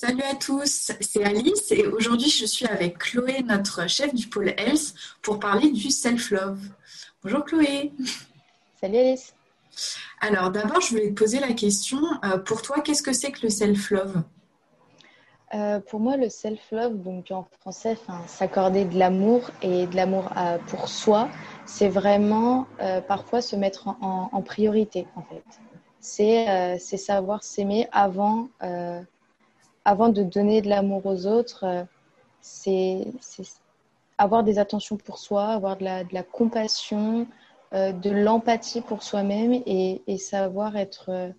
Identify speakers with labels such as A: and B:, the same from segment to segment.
A: Salut à tous, c'est Alice et aujourd'hui je suis avec Chloé, notre chef du pôle Health, pour parler du self-love. Bonjour Chloé.
B: Salut Alice.
A: Alors d'abord je voulais te poser la question, euh, pour toi qu'est-ce que c'est que le self-love?
B: Euh, Pour moi le self-love, donc en français, s'accorder de l'amour et de l'amour euh, pour soi, c'est vraiment parfois se mettre en, en, priorité en fait. C'est savoir s'aimer avant avant de donner de l'amour aux autres, euh, c'est avoir des attentions pour soi, avoir de la, compassion, euh, de l'empathie pour soi-même et, savoir être euh,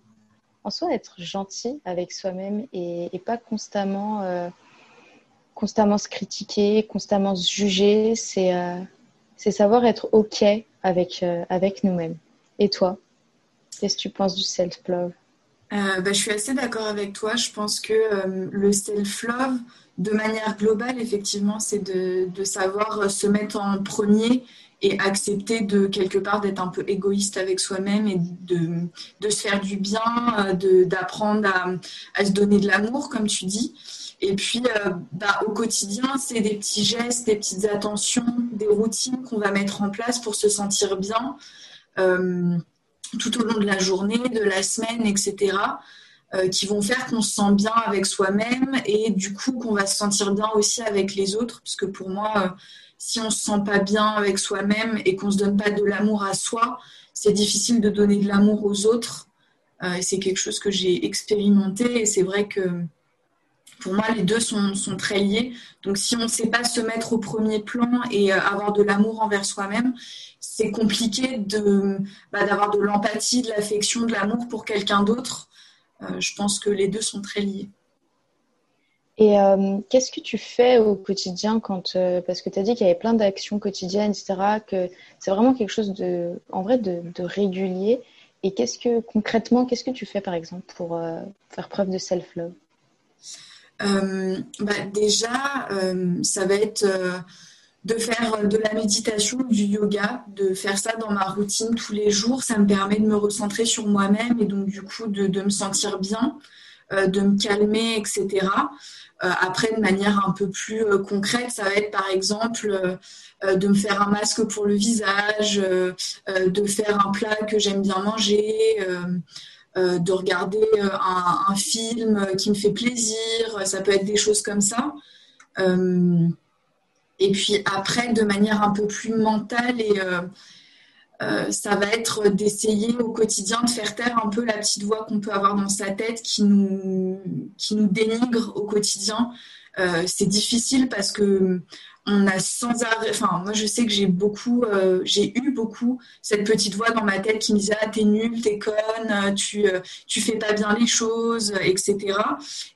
B: en soi être gentil avec soi-même et, pas constamment constamment se critiquer, constamment se juger. C'est c'est savoir être ok avec avec nous-mêmes. Et toi, qu'est-ce que tu penses du self-love?
A: Euh, bah, je suis assez d'accord avec toi. Je pense que euh, le self-love, de manière globale, effectivement, c'est de, de, savoir se mettre en premier et accepter de quelque part d'être un peu égoïste avec soi-même et de, de, se faire du bien, euh, d'apprendre à, à, se donner de l'amour, comme tu dis. Et puis, bah, au quotidien, c'est des petits gestes, des petites attentions, des routines qu'on va mettre en place pour se sentir bien tout au long de la journée, de la semaine, etc., euh, qui vont faire qu'on se sent bien avec soi-même et du coup qu'on va se sentir bien aussi avec les autres. Parce que pour moi, euh, si on se sent pas bien avec soi-même et qu'on se donne pas de l'amour à soi, c'est difficile de donner de l'amour aux autres. Euh, c'est quelque chose que j'ai expérimenté et c'est vrai que pour moi, les deux sont, sont, très liés. Donc, si on ne sait pas se mettre au premier plan et avoir de l'amour envers soi-même, c'est compliqué de, bah, d'avoir de l'empathie, de l'affection, de l'amour pour quelqu'un d'autre. Euh, je pense que les deux sont très liés.
B: Et euh, qu'est-ce que tu fais au quotidien quand euh, parce que tu as dit qu'il y avait plein d'actions quotidiennes, etc. Que c'est vraiment quelque chose de, en vrai, de, régulier. Et qu'est-ce que concrètement, qu'est-ce que tu fais par exemple pour faire preuve de self-love?
A: Bah, Déjà, ça va être de faire de la méditation, du yoga, de faire ça dans ma routine tous les jours. Ça me permet de me recentrer sur moi-même et donc du coup de, me sentir bien, euh, de me calmer, etc. Euh, après, de manière un peu plus euh, concrète, ça va être par exemple de me faire un masque pour le visage, de faire un plat que j'aime bien manger. De regarder un, un, film qui me fait plaisir, ça peut être des choses comme ça. Et puis après, de manière un peu plus mentale, et, euh, euh, ça va être d'essayer au quotidien de faire taire un peu la petite voix qu'on peut avoir dans sa tête qui nous, qui nous dénigre au quotidien. Euh, c'est difficile parce que on a sans arrêt, enfin moi je sais que j'ai beaucoup, euh, j'ai eu beaucoup cette petite voix dans ma tête qui me disait ah t'es nul, t'es conne, tu euh, tu fais pas bien les choses, etc.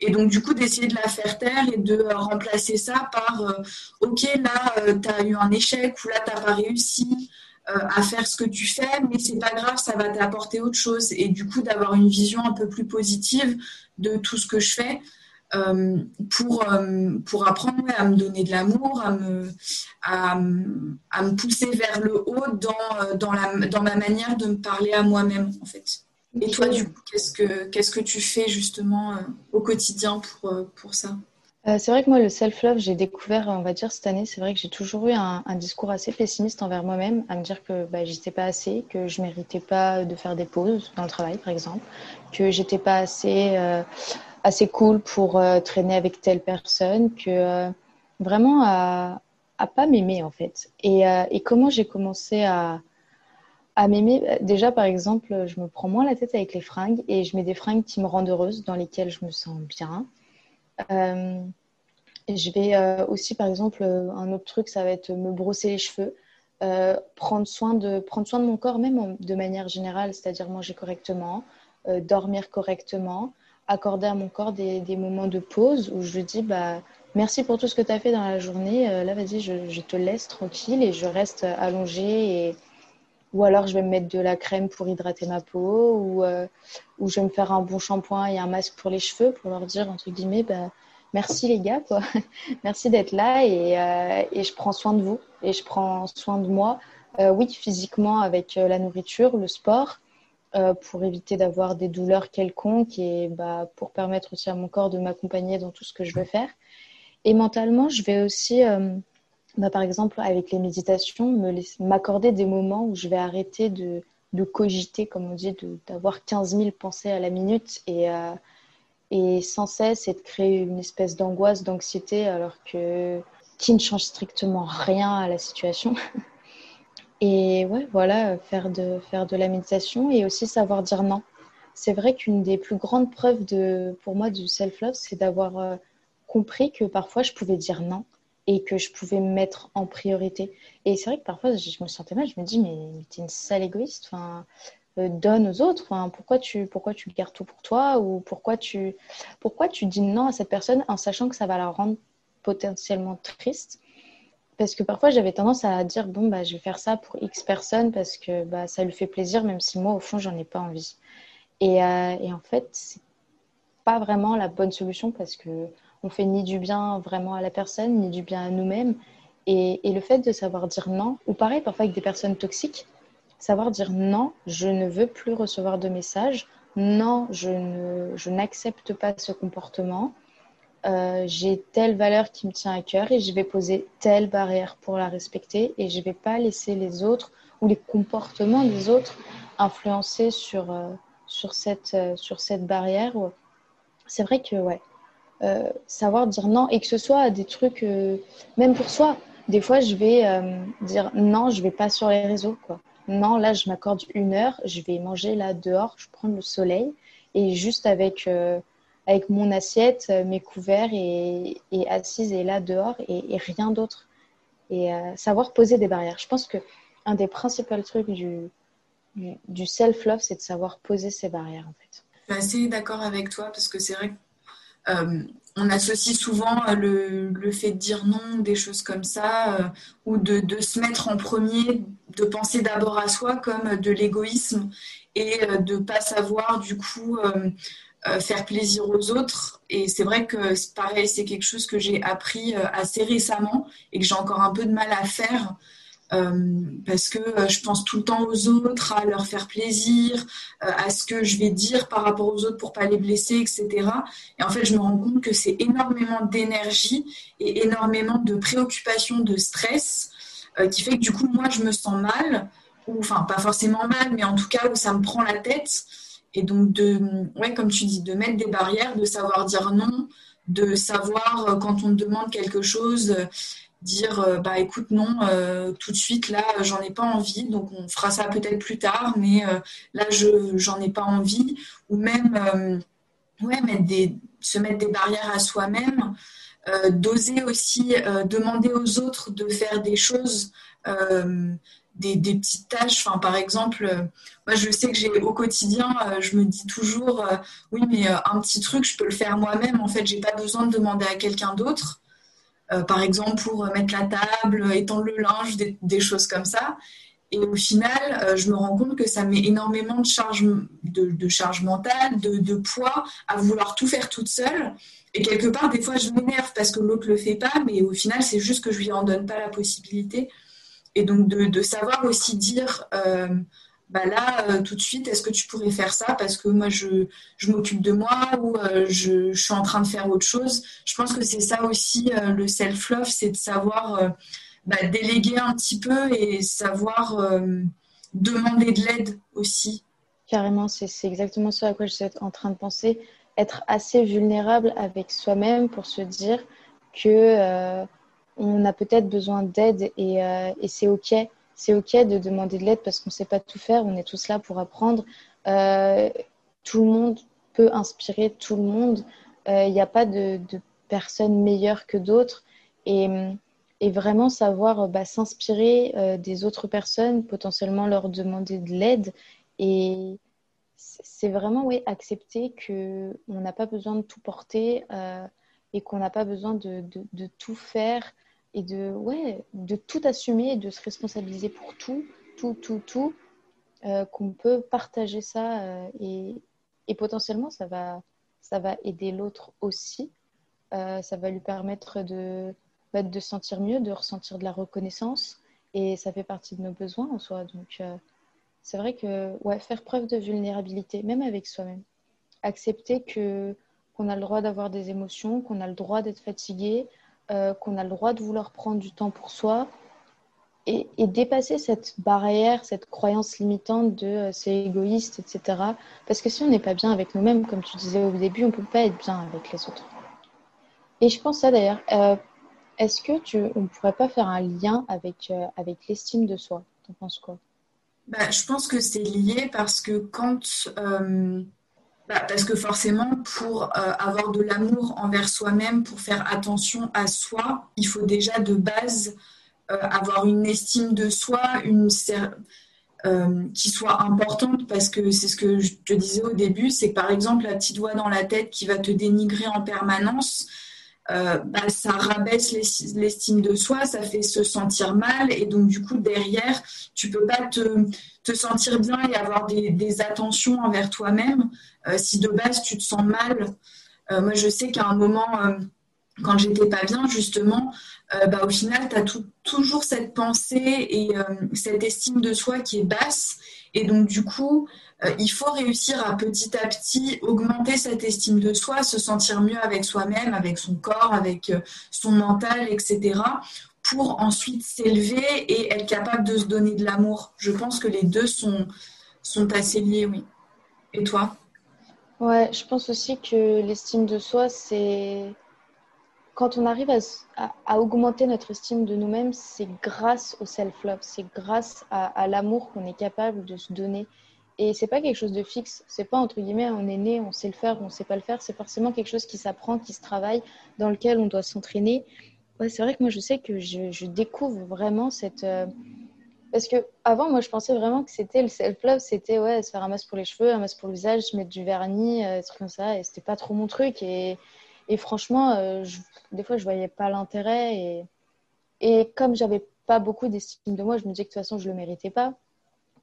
A: Et donc du coup d'essayer de la faire taire et de remplacer ça par euh, ok là t'as eu un échec ou là t'as pas réussi à faire ce que tu fais, mais c'est pas grave, ça va t'apporter autre chose et du coup d'avoir une vision un peu plus positive de tout ce que je fais. Euh, pour, euh, pour apprendre à me donner de l'amour, à me, à, me pousser vers le haut dans, dans, la, dans ma manière de me parler à moi-même, en fait. Et toi, du coup, qu'est-ce que, qu'est-ce que tu fais justement euh, au quotidien pour, pour ça?
B: C'est vrai que moi, le self-love, j'ai découvert, on va dire, cette année, c'est vrai que j'ai toujours eu un, discours assez pessimiste envers moi-même, à me dire que bah, j'étais pas assez, que je méritais pas de faire des pauses dans le travail, par exemple, que j'étais pas assez assez cool pour euh, traîner avec telle personne que euh, vraiment à, à pas m'aimer en fait. Et, euh, et comment j'ai commencé à, à m'aimer? Déjà par exemple, je me prends moins la tête avec les fringues et je mets des fringues qui me rendent heureuse, dans lesquelles je me sens bien. je vais aussi par exemple, un autre truc, ça va être me brosser les cheveux. prendre, soin de, prendre soin de mon corps même de manière générale, c'est-à-dire manger correctement, dormir correctement, accorder à mon corps des, moments de pause où je dis bah, merci pour tout ce que tu as fait dans la journée. Euh, là, vas-y, je, je, te laisse tranquille et je reste allongée. Et... Ou alors, je vais me mettre de la crème pour hydrater ma peau ou, euh, ou je vais me faire un bon shampoing et un masque pour les cheveux pour leur dire, entre guillemets, bah, merci les gars, quoi. merci d'être là et, euh, et, je prends soin de vous et je prends soin de moi. oui, physiquement avec la nourriture, le sport, pour éviter d'avoir des douleurs quelconques et bah, pour permettre aussi à mon corps de m'accompagner dans tout ce que je veux faire. Et mentalement, je vais aussi, bah, par exemple, avec les méditations, m'accorder des moments où je vais arrêter de, de cogiter, comme on dit, d'avoir 15 000 pensées à la minute et, et sans cesse et de créer une espèce d'angoisse, d'anxiété, alors que qui ne change strictement rien à la situation. Et ouais, voilà, faire de, faire de la méditation et aussi savoir dire non. C'est vrai qu'une des plus grandes preuves de, pour moi du self-love, c'est d'avoir euh, compris que parfois je pouvais dire non et que je pouvais me mettre en priorité. Et c'est vrai que parfois je, me sentais mal, je me dis, mais, mais t'es une sale égoïste, euh, donne aux autres. Enfin, pourquoi, tu, pourquoi tu gardes tout pour toi ou pourquoi tu, pourquoi tu dis non à cette personne en sachant que ça va la rendre potentiellement triste? Parce que parfois j'avais tendance à dire bon bah je vais faire ça pour X personnes parce que bah, ça lui fait plaisir même si moi au fond j'en ai pas envie. Et, euh, et en fait c'est pas vraiment la bonne solution parce que on fait ni du bien vraiment à la personne ni du bien à nous-mêmes. Et, le fait de savoir dire non ou pareil parfois avec des personnes toxiques savoir dire non je ne veux plus recevoir de messages. Non je ne je n'accepte pas ce comportement euh, j'ai telle valeur qui me tient à cœur et je vais poser telle barrière pour la respecter et je ne vais pas laisser les autres ou les comportements des autres influencer sur, euh, sur, cette, euh, sur cette barrière. C'est vrai que, ouais, savoir dire non et que ce soit des trucs, même pour soi, des fois je vais dire non, je ne vais pas sur les réseaux. Quoi. Non, là je m'accorde une heure, je vais manger là dehors, je prends le soleil et juste avec avec mon assiette, euh, mes couverts et, assise et là dehors et, rien d'autre. Et euh, savoir poser des barrières. Je pense que un des principaux trucs du, du, self-love, c'est de savoir poser ses barrières en fait.
A: Je suis assez d'accord avec toi parce que c'est vrai qu'on euh, associe souvent le, le, fait de dire non, des choses comme ça, ou de, de, se mettre en premier, de penser d'abord à soi comme de l'égoïsme et de ne pas savoir du coup euh, faire plaisir aux autres. Et c'est vrai que pareil, c'est quelque chose que j'ai appris euh, assez récemment et que j'ai encore un peu de mal à faire. Euh, parce que je pense tout le temps aux autres, à leur faire plaisir, à ce que je vais dire par rapport aux autres pour pas les blesser, etc. Et en fait, je me rends compte que c'est énormément d'énergie et énormément de préoccupation, de stress, qui fait que du coup, moi, je me sens mal, ou enfin pas forcément mal, mais en tout cas où ça me prend la tête. Et donc, de, comme tu dis, de mettre des barrières, de savoir dire non, de savoir euh, quand on demande quelque chose, euh, dire euh, bah écoute non tout de suite là j'en ai pas envie. Donc on fera ça peut-être plus tard mais là je j'en ai pas envie. Ou même mettre des se mettre des barrières à soi-même d'oser aussi demander aux autres de faire des choses des, petites tâches. Enfin, par exemple, euh, moi, je sais que j'ai au quotidien, euh, je me dis toujours, euh, oui, mais un petit truc, je peux le faire moi-même. En fait, j'ai pas besoin de demander à quelqu'un d'autre. par exemple, pour mettre la table, étendre le linge, des, choses comme ça. Et au final, je me rends compte que ça met énormément de charge, de, charge mentale, de, poids à vouloir tout faire toute seule. Et quelque part, des fois, je m'énerve parce que l'autre le fait pas, mais au final, c'est juste que je lui en donne pas la possibilité. Et donc de, savoir aussi dire, euh, bah là, euh, tout de suite, est-ce que tu pourrais faire ça parce que moi, je, m'occupe de moi ou euh, je, je, suis en train de faire autre chose? Je pense que c'est ça aussi le self-love, c'est de savoir bah, déléguer un petit peu et savoir demander de l'aide aussi.
B: Carrément, c'est exactement ce à quoi je suis en train de penser. Être assez vulnérable avec soi-même pour se dire que on a peut-être besoin d'aide euh, et, c'est OK. C'est OK de demander de l'aide parce qu'on ne sait pas tout faire. On est tous là pour apprendre. Euh, tout le monde peut inspirer tout le monde. Il euh, n'y a pas de, personnes meilleures que d'autres. Et, vraiment savoir bah, s'inspirer des autres personnes, potentiellement leur demander de l'aide. Et c'est vraiment oui, accepter qu'on n'a pas besoin de tout porter et qu'on n'a pas besoin de, tout faire et de, ouais, de tout assumer et de se responsabiliser pour tout, tout, tout, tout, euh, qu'on peut partager ça euh, et, et, potentiellement ça va, ça va aider l'autre aussi. Euh, ça va lui permettre de, bah, de sentir mieux, de ressentir de la reconnaissance et ça fait partie de nos besoins en soi. Donc c'est vrai que ouais, faire preuve de vulnérabilité, même avec soi-même. Accepter que qu'on a le droit d'avoir des émotions, qu'on a le droit d'être fatigué, euh, qu'on a le droit de vouloir prendre du temps pour soi et, dépasser cette barrière, cette croyance limitante de euh, c'est égoïste, etc. Parce que si on n'est pas bien avec nous-mêmes, comme tu disais au début, on ne peut pas être bien avec les autres. Et je pense ça d'ailleurs. Euh, est-ce que tu, on ne pourrait pas faire un lien avec, avec l'estime de soi? Tu en penses quoi?
A: Bah, Je pense que c'est lié parce que quand bah, parce que forcément, pour euh, avoir de l'amour envers soi-même, pour faire attention à soi, il faut déjà de base euh, avoir une estime de soi, une euh, qui soit importante, parce que c'est ce que je te disais au début, c'est par exemple la petite voix dans la tête qui va te dénigrer en permanence, bah, ça rabaisse l'estime de soi, ça fait se sentir mal, et donc du coup derrière, tu peux pas te, te sentir bien et avoir des, des attentions envers toi-même euh, si de base tu te sens mal, euh, moi je sais qu'à un moment, euh, quand j'étais pas bien, justement, bah, au final, tu as toujours cette pensée et cette estime de soi qui est basse. Et donc, du coup, il faut réussir à petit à petit augmenter cette estime de soi, se sentir mieux avec soi-même, avec son corps, avec son mental, etc., pour ensuite s'élever et être capable de se donner de l'amour. Je pense que les deux sont, sont assez liés, oui. Et toi?
B: Ouais, je pense aussi que l'estime de soi, c'est quand on arrive à, augmenter notre estime de nous-mêmes, c'est grâce au self-love, c'est grâce à, l'amour qu'on est capable de se donner. Et c'est pas quelque chose de fixe, c'est pas entre guillemets on est né, on sait le faire, on sait pas le faire, c'est forcément quelque chose qui s'apprend, qui se travaille, dans lequel on doit s'entraîner. Ouais, c'est vrai que moi je sais que je, découvre vraiment cette, euh, parce que avant, moi, je pensais vraiment que c'était le self-love, c'était ouais, se faire un masque pour les cheveux, un masque pour le visage, se mettre du vernis, euh, des trucs comme ça. Et c'était pas trop mon truc. Et, et franchement, euh, des fois, je voyais pas l'intérêt. Et, et comme j'avais pas beaucoup d'estime de moi, je me disais que de toute façon, je le méritais pas,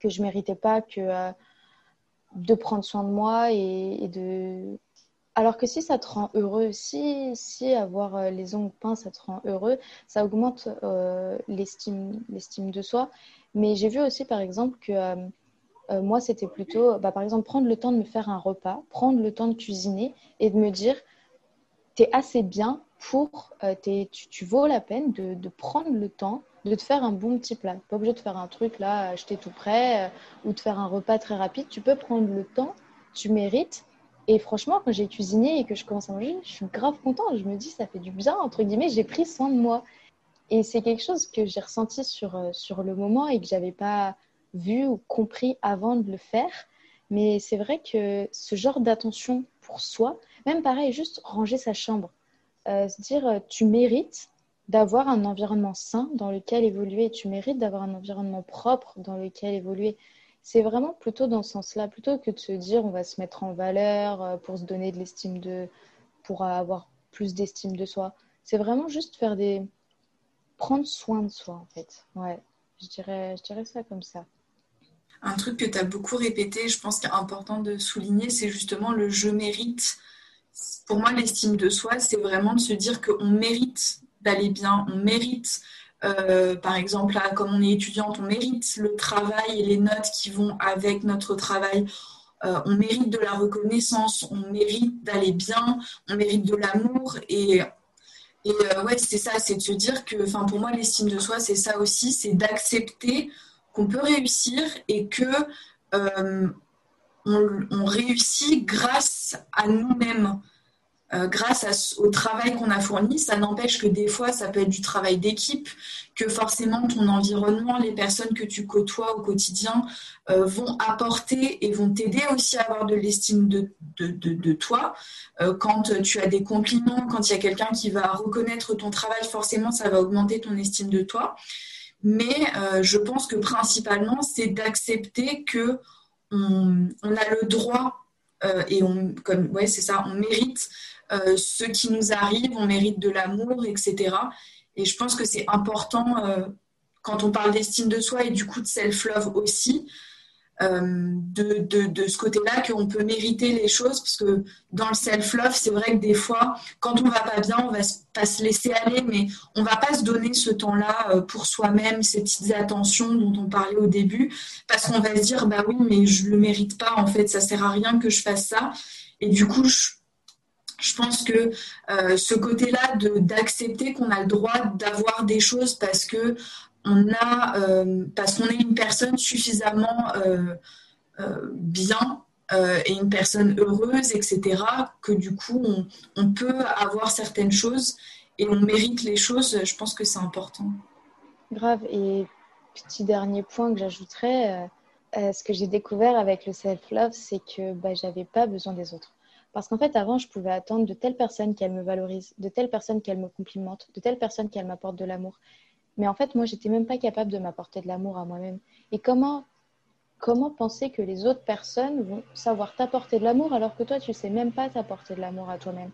B: que je méritais pas euh, de prendre soin de moi et, de alors que si ça te rend heureux, si, si avoir les ongles peints, ça te rend heureux, ça augmente l'estime de soi. Mais j'ai vu aussi, par exemple, que euh, euh, moi, c'était plutôt, bah, par exemple, prendre le temps de me faire un repas, prendre le temps de cuisiner et de me dire, tu es assez bien pour, euh, tu, tu, vaux la peine de, prendre le temps de te faire un bon petit plat. Pas obligé de faire un truc là, acheter tout prêt ou de faire un repas très rapide. Tu peux prendre le temps, tu mérites. Et franchement, quand j'ai cuisiné et que je commence à manger, je suis grave contente. Je me dis, ça fait du bien, entre guillemets, j'ai pris soin de moi. Et c'est quelque chose que j'ai ressenti sur, euh, sur le moment et que je n'avais pas vu ou compris avant de le faire. Mais c'est vrai que ce genre d'attention pour soi, même pareil, juste ranger sa chambre, euh, se dire euh, tu mérites d'avoir un environnement sain dans lequel évoluer, tu mérites d'avoir un environnement propre dans lequel évoluer. C'est vraiment plutôt dans ce sens-là, plutôt que de se dire on va se mettre en valeur pour se donner de l'estime de, pour avoir plus d'estime de soi. C'est vraiment juste faire des, prendre soin de soi, en fait. Ouais, je dirais, je dirais ça comme ça.
A: Un truc que tu as beaucoup répété, je pense qu'il est important de souligner, c'est justement le je mérite. Pour moi, l'estime de soi, c'est vraiment de se dire qu'on mérite d'aller bien, on mérite, euh, par exemple, là, comme on est étudiante, on mérite le travail et les notes qui vont avec notre travail. Euh, on mérite de la reconnaissance, on mérite d'aller bien, on mérite de l'amour et euh, ouais, c'est ça, c'est de se dire que, enfin, pour moi, l'estime de soi, c'est ça aussi, c'est d'accepter qu'on peut réussir et que on, réussit grâce à nous-mêmes. Euh, grâce au travail qu'on a fourni. Ça n'empêche que des fois, ça peut être du travail d'équipe, que forcément ton environnement, les personnes que tu côtoies au quotidien euh, vont apporter et vont t'aider aussi à avoir de l'estime de, de, toi. Euh, quand tu as des compliments, quand il y a quelqu'un qui va reconnaître ton travail, forcément, ça va augmenter ton estime de toi. Mais je pense que principalement, c'est d'accepter que on, a le droit et on, comme ouais, c'est ça, on mérite euh, ce qui nous arrive, on mérite de l'amour, etc. Et je pense que c'est important euh, quand on parle d'estime de soi et du coup de self-love aussi, de, de, ce côté-là qu'on peut mériter les choses parce que dans le self-love, c'est vrai que des fois, quand on va pas bien, on va pas se laisser aller, mais on va pas se donner ce temps-là pour soi-même, ces petites attentions dont on parlait au début, parce qu'on va se dire bah oui, mais je le mérite pas en fait, ça sert à rien que je fasse ça. Et du coup, je, je pense que euh, ce côté-là d'accepter qu'on a le droit d'avoir des choses parce que on a euh, parce qu'on est une personne suffisamment euh, bien et une personne heureuse, etc., que du coup on, on, peut avoir certaines choses et on mérite les choses. Je pense que c'est important.
B: Grave. Et petit dernier point que j'ajouterais, ce que j'ai découvert avec le self-love, c'est que bah, j'avais pas besoin des autres. Parce qu'en fait, avant, je pouvais attendre de telle personne qu'elle me valorise, de telle personne qu'elle me complimente, de telle personne qu'elle m'apporte de l'amour. Mais en fait, moi, j'étais même pas capable de m'apporter de l'amour à moi-même. Et comment, comment penser que les autres personnes vont savoir t'apporter de l'amour alors que toi, tu sais même pas t'apporter de l'amour à toi-même?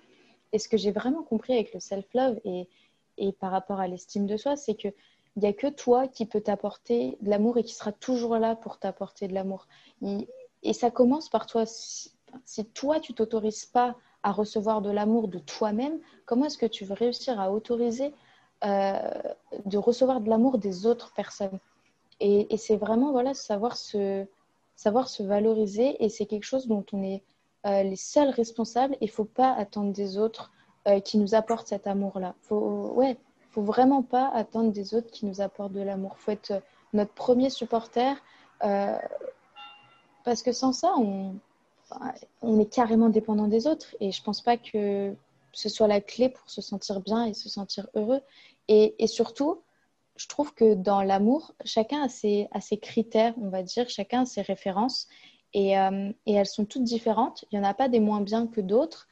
B: Et ce que j'ai vraiment compris avec le self-love et, et par rapport à l'estime de soi, c'est que il n'y a que toi qui peux t'apporter de l'amour et qui sera toujours là pour t'apporter de l'amour. Et ça commence par toi si toi, tu t'autorises pas à recevoir de l'amour de toi-même, comment est-ce que tu veux réussir à autoriser euh, de recevoir de l'amour des autres personnes Et, c'est vraiment voilà, savoir, se, savoir se valoriser et c'est quelque chose dont on est euh, les seuls responsables il ne faut pas attendre des autres euh, qui nous apportent cet amour-là. Faut, ouais, faut vraiment pas attendre des autres qui nous apportent de l'amour. Il faut être notre premier supporter parce que sans ça, on, on est carrément dépendant des autres et je pense pas que ce soit la clé pour se sentir bien et se sentir heureux. Et, surtout, je trouve que dans l'amour, chacun a ses, critères, on va dire, chacun a ses références euh, et, elles sont toutes différentes. Il n'y en a pas des moins bien que d'autres.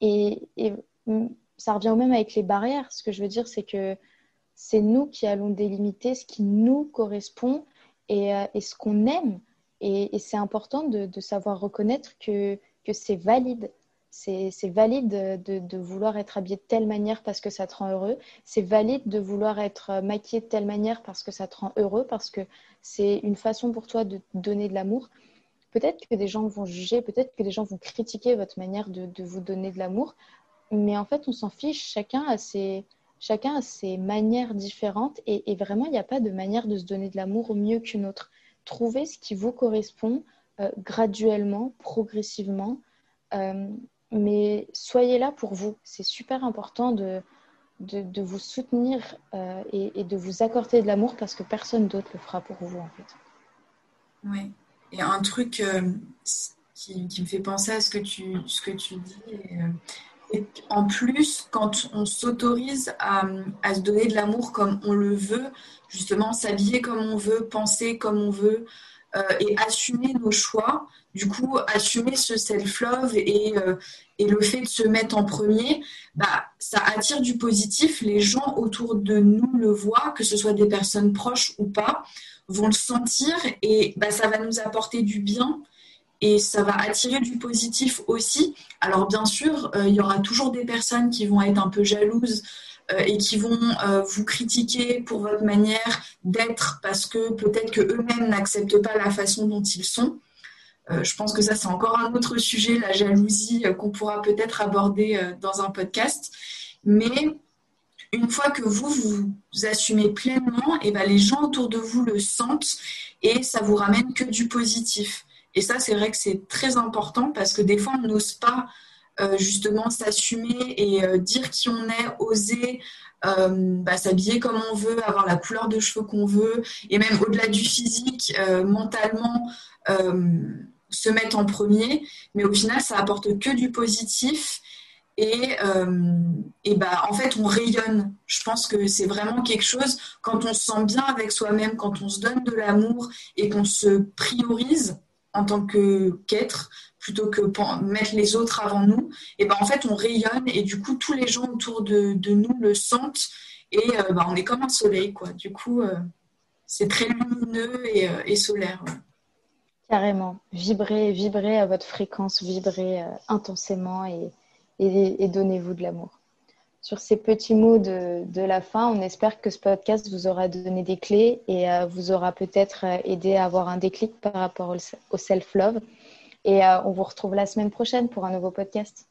B: Et, ça revient au même avec les barrières. Ce que je veux dire, c'est que c'est nous qui allons délimiter ce qui nous correspond et euh, ce qu'on aime. Et, c'est important de, savoir reconnaître que, que c'est valide. C'est valide de, vouloir être habillé de telle manière parce que ça te rend heureux. C'est valide de vouloir être maquillé de telle manière parce que ça te rend heureux, parce que c'est une façon pour toi de donner de l'amour. Peut-être que des gens vont juger, peut-être que des gens vont critiquer votre manière de, vous donner de l'amour, mais en fait, on s'en fiche. Chacun a ses, chacun a ses manières différentes et, vraiment, il n'y a pas de manière de se donner de l'amour mieux qu'une autre trouver ce qui vous correspond euh, graduellement, progressivement. Euh, mais soyez là pour vous. C'est super important de, de, vous soutenir euh, et, de vous accorder de l'amour parce que personne d'autre le fera pour vous en fait.
A: Oui. Et un truc qui, qui, me fait penser à ce que tu, ce que tu dis. Et, en plus, quand on s'autorise à, à, se donner de l'amour comme on le veut, justement s'habiller comme on veut, penser comme on veut euh, et assumer nos choix. Du coup, assumer ce self-love et, euh, et, le fait de se mettre en premier, bah, ça attire du positif. Les gens autour de nous le voient, que ce soit des personnes proches ou pas, vont le sentir et bah, ça va nous apporter du bien et ça va attirer du positif aussi. Alors bien sûr, euh, il y aura toujours des personnes qui vont être un peu jalouses euh, et qui vont euh, vous critiquer pour votre manière d'être parce que peut-être que eux-mêmes n'acceptent pas la façon dont ils sont. Euh, je pense que ça c'est encore un autre sujet, la jalousie qu'on pourra peut-être aborder dans un podcast. Mais une fois que vous vous, assumez pleinement, et eh ben les gens autour de vous le sentent et ça vous ramène que du positif. Et ça, c'est vrai que c'est très important parce que des fois, on n'ose pas euh, justement s'assumer et euh, dire qui on est, oser euh, bah, s'habiller comme on veut, avoir la couleur de cheveux qu'on veut, et même au-delà du physique, mentalement, se mettre en premier. Mais au final, ça apporte que du positif. Et, et bah, en fait, on rayonne. Je pense que c'est vraiment quelque chose, quand on se sent bien avec soi-même, quand on se donne de l'amour et qu'on se priorise en tant qu'être, plutôt que mettre les autres avant nous, et ben en fait on rayonne et du coup tous les gens autour de, de nous le sentent et euh, ben, on est comme un soleil quoi. Du coup euh, c'est très lumineux et, euh, solaire.
B: Carrément, vibrez, vibrez à votre fréquence, vibrez intensément et, et, donnez-vous de l'amour. Sur ces petits mots de, de, la fin, on espère que ce podcast vous aura donné des clés et vous aura peut-être aidé à avoir un déclic par rapport au self-love et euh, on vous retrouve la semaine prochaine pour un nouveau podcast.